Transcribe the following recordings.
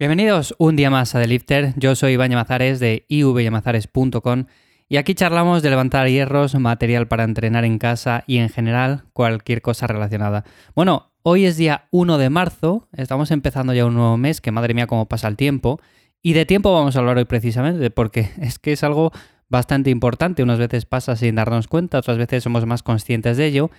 Bienvenidos un día más a The Lifter. Yo soy Iván Yamazares de ivyamazares.com y aquí charlamos de levantar hierros, material para entrenar en casa y en general cualquier cosa relacionada. Bueno, hoy es día 1 de marzo, estamos empezando ya un nuevo mes, que madre mía cómo pasa el tiempo. Y de tiempo vamos a hablar hoy precisamente porque es que es algo bastante importante. Unas veces pasa sin darnos cuenta, otras veces somos más conscientes de ello.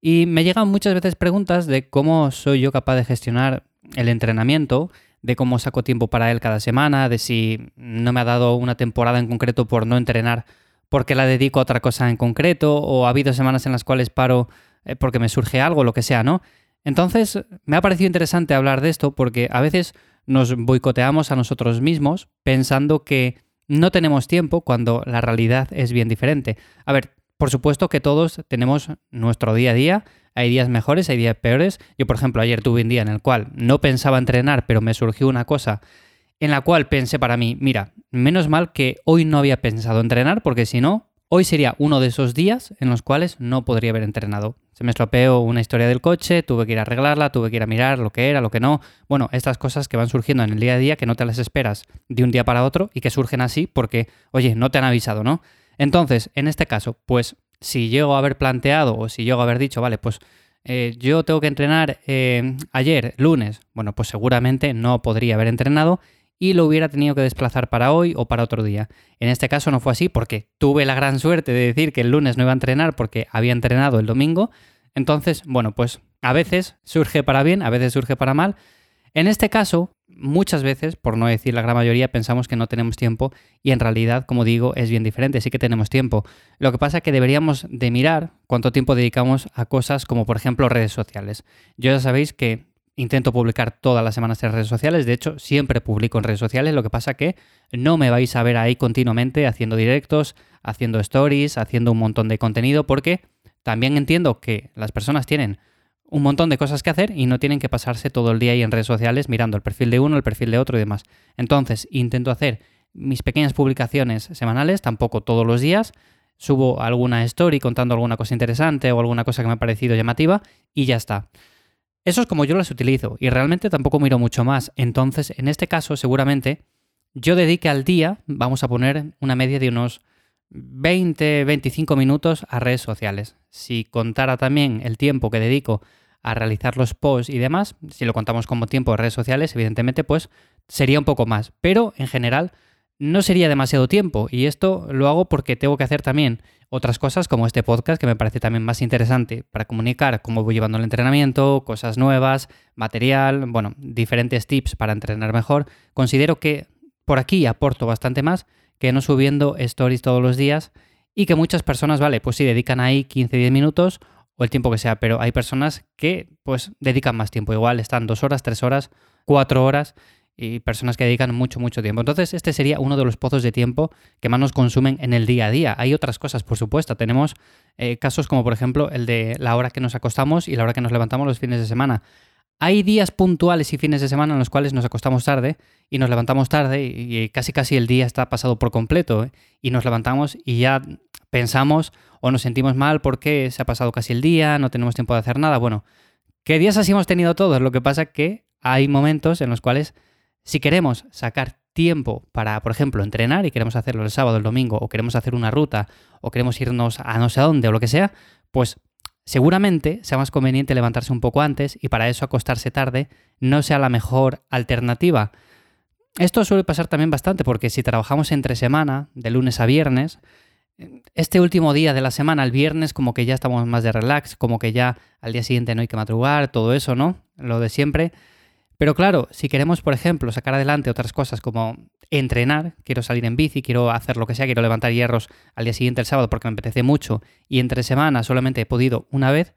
Y me llegan muchas veces preguntas de cómo soy yo capaz de gestionar el entrenamiento de cómo saco tiempo para él cada semana, de si no me ha dado una temporada en concreto por no entrenar porque la dedico a otra cosa en concreto, o ha habido semanas en las cuales paro eh, porque me surge algo, lo que sea, ¿no? Entonces, me ha parecido interesante hablar de esto porque a veces nos boicoteamos a nosotros mismos pensando que no tenemos tiempo cuando la realidad es bien diferente. A ver, por supuesto que todos tenemos nuestro día a día hay días mejores, hay días peores. Yo, por ejemplo, ayer tuve un día en el cual no pensaba entrenar, pero me surgió una cosa en la cual pensé para mí, mira, menos mal que hoy no había pensado entrenar, porque si no, hoy sería uno de esos días en los cuales no podría haber entrenado. Se me estropeó una historia del coche, tuve que ir a arreglarla, tuve que ir a mirar lo que era, lo que no. Bueno, estas cosas que van surgiendo en el día a día que no te las esperas de un día para otro y que surgen así porque, oye, no te han avisado, ¿no? Entonces, en este caso, pues si llego a haber planteado o si llego a haber dicho, vale, pues eh, yo tengo que entrenar eh, ayer, lunes, bueno, pues seguramente no podría haber entrenado y lo hubiera tenido que desplazar para hoy o para otro día. En este caso no fue así porque tuve la gran suerte de decir que el lunes no iba a entrenar porque había entrenado el domingo. Entonces, bueno, pues a veces surge para bien, a veces surge para mal. En este caso, muchas veces, por no decir la gran mayoría, pensamos que no tenemos tiempo y en realidad, como digo, es bien diferente, sí que tenemos tiempo. Lo que pasa es que deberíamos de mirar cuánto tiempo dedicamos a cosas como por ejemplo redes sociales. Yo ya sabéis que intento publicar todas las semanas en redes sociales, de hecho siempre publico en redes sociales, lo que pasa que no me vais a ver ahí continuamente haciendo directos, haciendo stories, haciendo un montón de contenido, porque también entiendo que las personas tienen un montón de cosas que hacer y no tienen que pasarse todo el día ahí en redes sociales mirando el perfil de uno, el perfil de otro y demás. Entonces, intento hacer mis pequeñas publicaciones semanales, tampoco todos los días. Subo alguna story contando alguna cosa interesante o alguna cosa que me ha parecido llamativa y ya está. Eso es como yo las utilizo y realmente tampoco miro mucho más. Entonces, en este caso, seguramente yo dedique al día, vamos a poner una media de unos 20, 25 minutos a redes sociales. Si contara también el tiempo que dedico a realizar los posts y demás, si lo contamos como tiempo de redes sociales, evidentemente, pues sería un poco más. Pero en general no sería demasiado tiempo. Y esto lo hago porque tengo que hacer también otras cosas como este podcast, que me parece también más interesante para comunicar cómo voy llevando el entrenamiento, cosas nuevas, material, bueno, diferentes tips para entrenar mejor. Considero que por aquí aporto bastante más que no subiendo stories todos los días y que muchas personas, vale, pues sí, dedican ahí 15-10 minutos o el tiempo que sea, pero hay personas que pues dedican más tiempo, igual están dos horas, tres horas, cuatro horas y personas que dedican mucho, mucho tiempo. Entonces, este sería uno de los pozos de tiempo que más nos consumen en el día a día. Hay otras cosas, por supuesto. Tenemos eh, casos como, por ejemplo, el de la hora que nos acostamos y la hora que nos levantamos los fines de semana. Hay días puntuales y fines de semana en los cuales nos acostamos tarde y nos levantamos tarde y casi casi el día está pasado por completo ¿eh? y nos levantamos y ya pensamos o nos sentimos mal porque se ha pasado casi el día, no tenemos tiempo de hacer nada. Bueno, ¿qué días así hemos tenido todos? Lo que pasa que hay momentos en los cuales si queremos sacar tiempo para, por ejemplo, entrenar y queremos hacerlo el sábado, el domingo, o queremos hacer una ruta, o queremos irnos a no sé a dónde o lo que sea, pues seguramente sea más conveniente levantarse un poco antes y para eso acostarse tarde no sea la mejor alternativa. Esto suele pasar también bastante porque si trabajamos entre semana, de lunes a viernes, este último día de la semana, el viernes, como que ya estamos más de relax, como que ya al día siguiente no hay que madrugar, todo eso, ¿no? Lo de siempre. Pero claro, si queremos, por ejemplo, sacar adelante otras cosas como entrenar, quiero salir en bici, quiero hacer lo que sea, quiero levantar hierros al día siguiente el sábado porque me apetece mucho y entre semana solamente he podido una vez,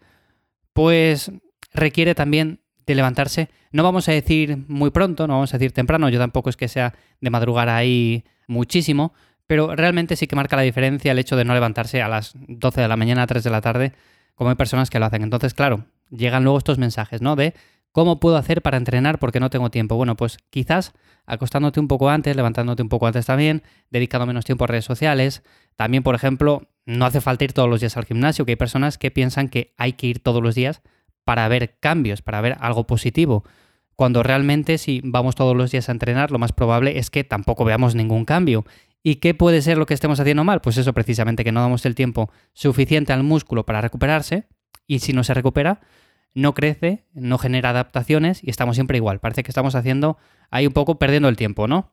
pues requiere también de levantarse, no vamos a decir muy pronto, no vamos a decir temprano, yo tampoco es que sea de madrugar ahí muchísimo, pero realmente sí que marca la diferencia el hecho de no levantarse a las 12 de la mañana, a 3 de la tarde, como hay personas que lo hacen. Entonces, claro, llegan luego estos mensajes, ¿no? De ¿cómo puedo hacer para entrenar porque no tengo tiempo? Bueno, pues quizás acostándote un poco antes, levantándote un poco antes también, dedicando menos tiempo a redes sociales. También, por ejemplo, no hace falta ir todos los días al gimnasio, que hay personas que piensan que hay que ir todos los días para ver cambios, para ver algo positivo. cuando realmente si vamos todos los días a entrenar, lo más probable es que tampoco veamos ningún cambio. ¿Y qué puede ser lo que estemos haciendo mal? Pues eso precisamente, que no damos el tiempo suficiente al músculo para recuperarse y si no se recupera, no crece, no genera adaptaciones y estamos siempre igual. Parece que estamos haciendo ahí un poco perdiendo el tiempo, ¿no?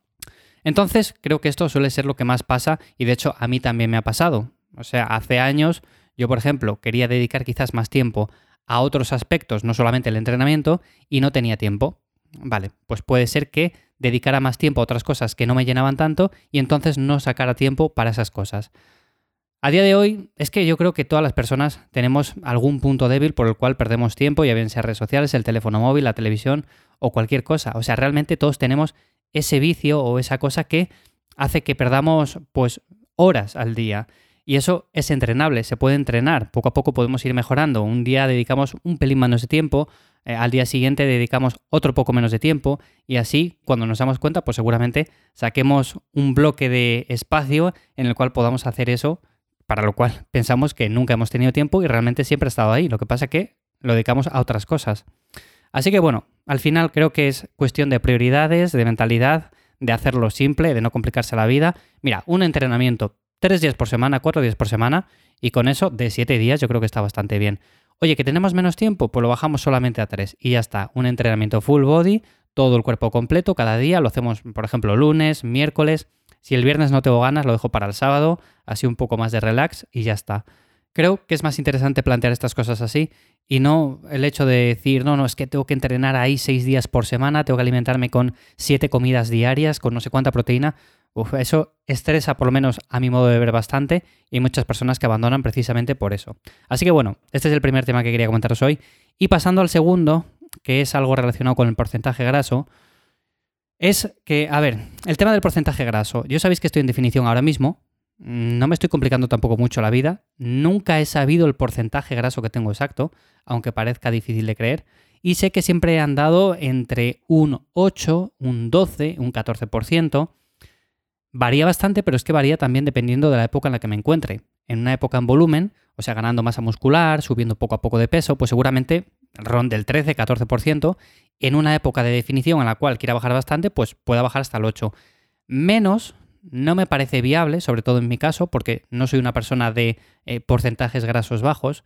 Entonces, creo que esto suele ser lo que más pasa y de hecho a mí también me ha pasado. O sea, hace años yo, por ejemplo, quería dedicar quizás más tiempo a otros aspectos, no solamente el entrenamiento, y no tenía tiempo. Vale, pues puede ser que dedicara más tiempo a otras cosas que no me llenaban tanto y entonces no sacara tiempo para esas cosas. A día de hoy es que yo creo que todas las personas tenemos algún punto débil por el cual perdemos tiempo, ya bien sea redes sociales, el teléfono móvil, la televisión o cualquier cosa. O sea, realmente todos tenemos ese vicio o esa cosa que hace que perdamos pues horas al día. Y eso es entrenable, se puede entrenar. Poco a poco podemos ir mejorando. Un día dedicamos un pelín menos de tiempo, eh, al día siguiente dedicamos otro poco menos de tiempo y así cuando nos damos cuenta pues seguramente saquemos un bloque de espacio en el cual podamos hacer eso para lo cual pensamos que nunca hemos tenido tiempo y realmente siempre ha estado ahí. Lo que pasa que lo dedicamos a otras cosas. Así que bueno, al final creo que es cuestión de prioridades, de mentalidad, de hacerlo simple, de no complicarse la vida. Mira, un entrenamiento tres días por semana, cuatro días por semana, y con eso de siete días yo creo que está bastante bien. Oye, que tenemos menos tiempo, pues lo bajamos solamente a tres y ya está. Un entrenamiento full body, todo el cuerpo completo, cada día, lo hacemos, por ejemplo, lunes, miércoles, si el viernes no tengo ganas, lo dejo para el sábado, así un poco más de relax y ya está. Creo que es más interesante plantear estas cosas así y no el hecho de decir, no, no, es que tengo que entrenar ahí seis días por semana, tengo que alimentarme con siete comidas diarias, con no sé cuánta proteína. Uf, eso estresa por lo menos a mi modo de ver bastante y hay muchas personas que abandonan precisamente por eso. Así que bueno, este es el primer tema que quería comentaros hoy. Y pasando al segundo, que es algo relacionado con el porcentaje graso, es que, a ver, el tema del porcentaje graso. Yo sabéis que estoy en definición ahora mismo. No me estoy complicando tampoco mucho la vida. Nunca he sabido el porcentaje graso que tengo exacto, aunque parezca difícil de creer. Y sé que siempre he andado entre un 8, un 12, un 14%. Varía bastante, pero es que varía también dependiendo de la época en la que me encuentre. En una época en volumen, o sea, ganando masa muscular, subiendo poco a poco de peso, pues seguramente ronde el 13-14%. En una época de definición en la cual quiera bajar bastante, pues pueda bajar hasta el 8%. Menos no me parece viable, sobre todo en mi caso, porque no soy una persona de eh, porcentajes grasos bajos.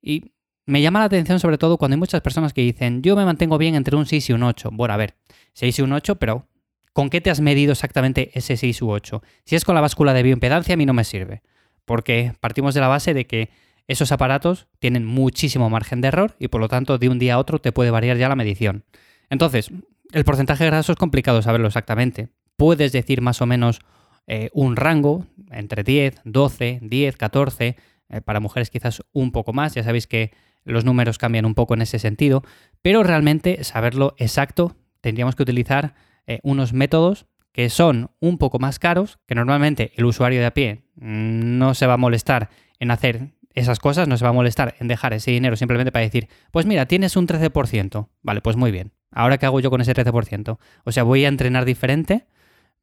Y me llama la atención sobre todo cuando hay muchas personas que dicen, yo me mantengo bien entre un 6 y un 8. Bueno, a ver, 6 y un 8, pero ¿con qué te has medido exactamente ese 6 u 8? Si es con la báscula de bioimpedancia, a mí no me sirve. Porque partimos de la base de que esos aparatos tienen muchísimo margen de error y por lo tanto de un día a otro te puede variar ya la medición. Entonces, el porcentaje de graso es complicado saberlo exactamente. Puedes decir más o menos eh, un rango entre 10, 12, 10, 14, para mujeres quizás un poco más, ya sabéis que los números cambian un poco en ese sentido, pero realmente saberlo exacto tendríamos que utilizar eh, unos métodos que son un poco más caros, que normalmente el usuario de a pie no se va a molestar en hacer esas cosas, no se va a molestar en dejar ese dinero simplemente para decir, pues mira, tienes un 13%. Vale, pues muy bien. Ahora qué hago yo con ese 13%? O sea, voy a entrenar diferente,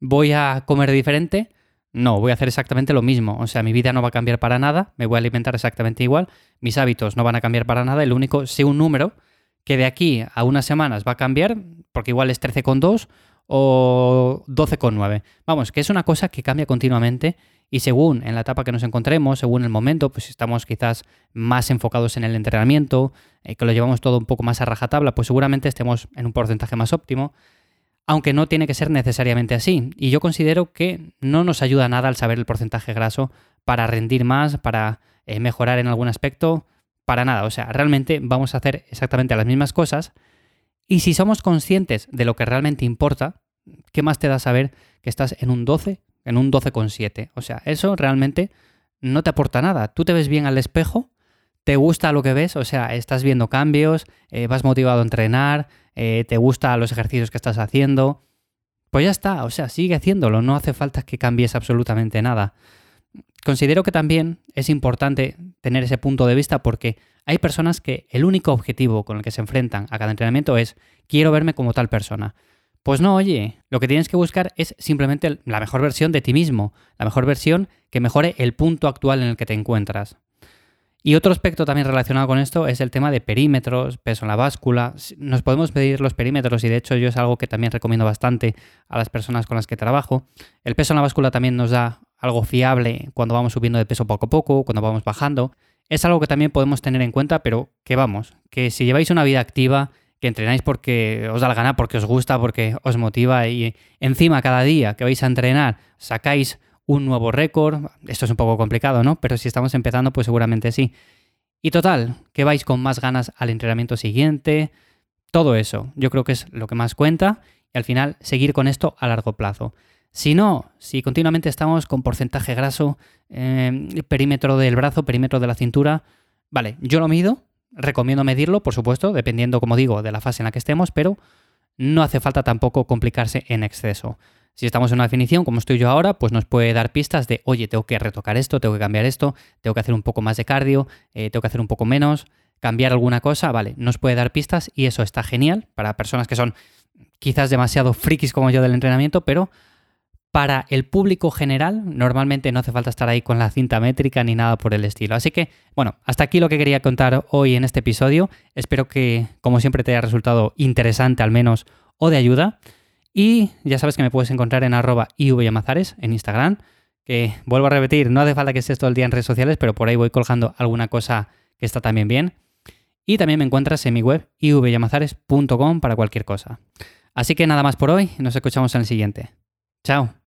voy a comer diferente. No, voy a hacer exactamente lo mismo. O sea, mi vida no va a cambiar para nada, me voy a alimentar exactamente igual, mis hábitos no van a cambiar para nada, el único, sé un número que de aquí a unas semanas va a cambiar, porque igual es 13,2 o 12,9. Vamos, que es una cosa que cambia continuamente y según en la etapa que nos encontremos, según el momento, pues estamos quizás más enfocados en el entrenamiento, eh, que lo llevamos todo un poco más a rajatabla, pues seguramente estemos en un porcentaje más óptimo, aunque no tiene que ser necesariamente así. Y yo considero que no nos ayuda nada al saber el porcentaje graso para rendir más, para eh, mejorar en algún aspecto, para nada. O sea, realmente vamos a hacer exactamente las mismas cosas. Y si somos conscientes de lo que realmente importa, ¿qué más te da saber que estás en un 12, en un 12,7? O sea, eso realmente no te aporta nada. Tú te ves bien al espejo, te gusta lo que ves, o sea, estás viendo cambios, eh, vas motivado a entrenar, eh, te gustan los ejercicios que estás haciendo. Pues ya está, o sea, sigue haciéndolo, no hace falta que cambies absolutamente nada. Considero que también es importante tener ese punto de vista porque hay personas que el único objetivo con el que se enfrentan a cada entrenamiento es quiero verme como tal persona. Pues no, oye, lo que tienes que buscar es simplemente la mejor versión de ti mismo, la mejor versión que mejore el punto actual en el que te encuentras. Y otro aspecto también relacionado con esto es el tema de perímetros, peso en la báscula. Nos podemos medir los perímetros y de hecho yo es algo que también recomiendo bastante a las personas con las que trabajo. El peso en la báscula también nos da algo fiable cuando vamos subiendo de peso poco a poco, cuando vamos bajando. Es algo que también podemos tener en cuenta, pero que vamos, que si lleváis una vida activa, que entrenáis porque os da la gana, porque os gusta, porque os motiva y encima cada día que vais a entrenar sacáis un nuevo récord. Esto es un poco complicado, ¿no? Pero si estamos empezando, pues seguramente sí. Y total, que vais con más ganas al entrenamiento siguiente. Todo eso, yo creo que es lo que más cuenta y al final seguir con esto a largo plazo. Si no, si continuamente estamos con porcentaje graso, eh, perímetro del brazo, perímetro de la cintura, vale, yo lo mido, recomiendo medirlo, por supuesto, dependiendo, como digo, de la fase en la que estemos, pero no hace falta tampoco complicarse en exceso. Si estamos en una definición, como estoy yo ahora, pues nos puede dar pistas de, oye, tengo que retocar esto, tengo que cambiar esto, tengo que hacer un poco más de cardio, eh, tengo que hacer un poco menos, cambiar alguna cosa, vale, nos puede dar pistas y eso está genial para personas que son quizás demasiado frikis como yo del entrenamiento, pero para el público general normalmente no hace falta estar ahí con la cinta métrica ni nada por el estilo. Así que, bueno, hasta aquí lo que quería contar hoy en este episodio. Espero que, como siempre, te haya resultado interesante al menos o de ayuda. Y ya sabes que me puedes encontrar en arroba ivyamazares en Instagram, que vuelvo a repetir, no hace falta que estés todo el día en redes sociales, pero por ahí voy colgando alguna cosa que está también bien. Y también me encuentras en mi web ivyamazares.com para cualquier cosa. Así que nada más por hoy, nos escuchamos en el siguiente. Chao.